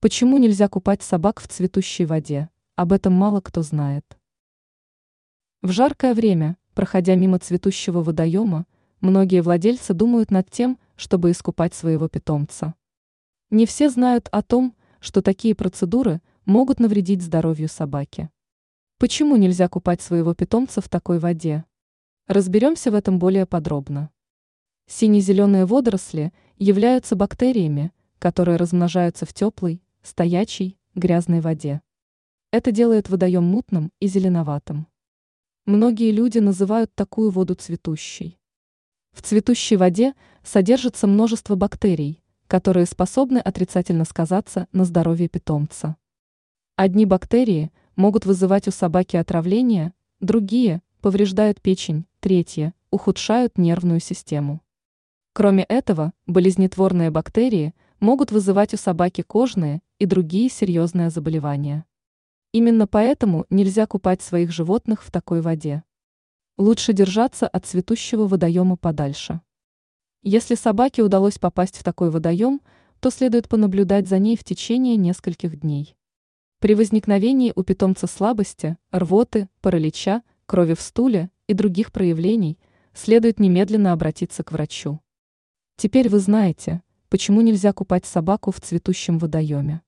Почему нельзя купать собак в цветущей воде? Об этом мало кто знает. В жаркое время, проходя мимо цветущего водоема, многие владельцы думают над тем, чтобы искупать своего питомца. Не все знают о том, что такие процедуры могут навредить здоровью собаки. Почему нельзя купать своего питомца в такой воде? Разберемся в этом более подробно. Сине-зеленые водоросли являются бактериями, которые размножаются в теплой, стоячей, грязной воде. Это делает водоем мутным и зеленоватым. Многие люди называют такую воду цветущей. В цветущей воде содержится множество бактерий, которые способны отрицательно сказаться на здоровье питомца. Одни бактерии могут вызывать у собаки отравление, другие повреждают печень, третьи ухудшают нервную систему. Кроме этого, болезнетворные бактерии могут вызывать у собаки кожные и другие серьезные заболевания. Именно поэтому нельзя купать своих животных в такой воде. Лучше держаться от цветущего водоема подальше. Если собаке удалось попасть в такой водоем, то следует понаблюдать за ней в течение нескольких дней. При возникновении у питомца слабости, рвоты, паралича, крови в стуле и других проявлений следует немедленно обратиться к врачу. Теперь вы знаете, почему нельзя купать собаку в цветущем водоеме.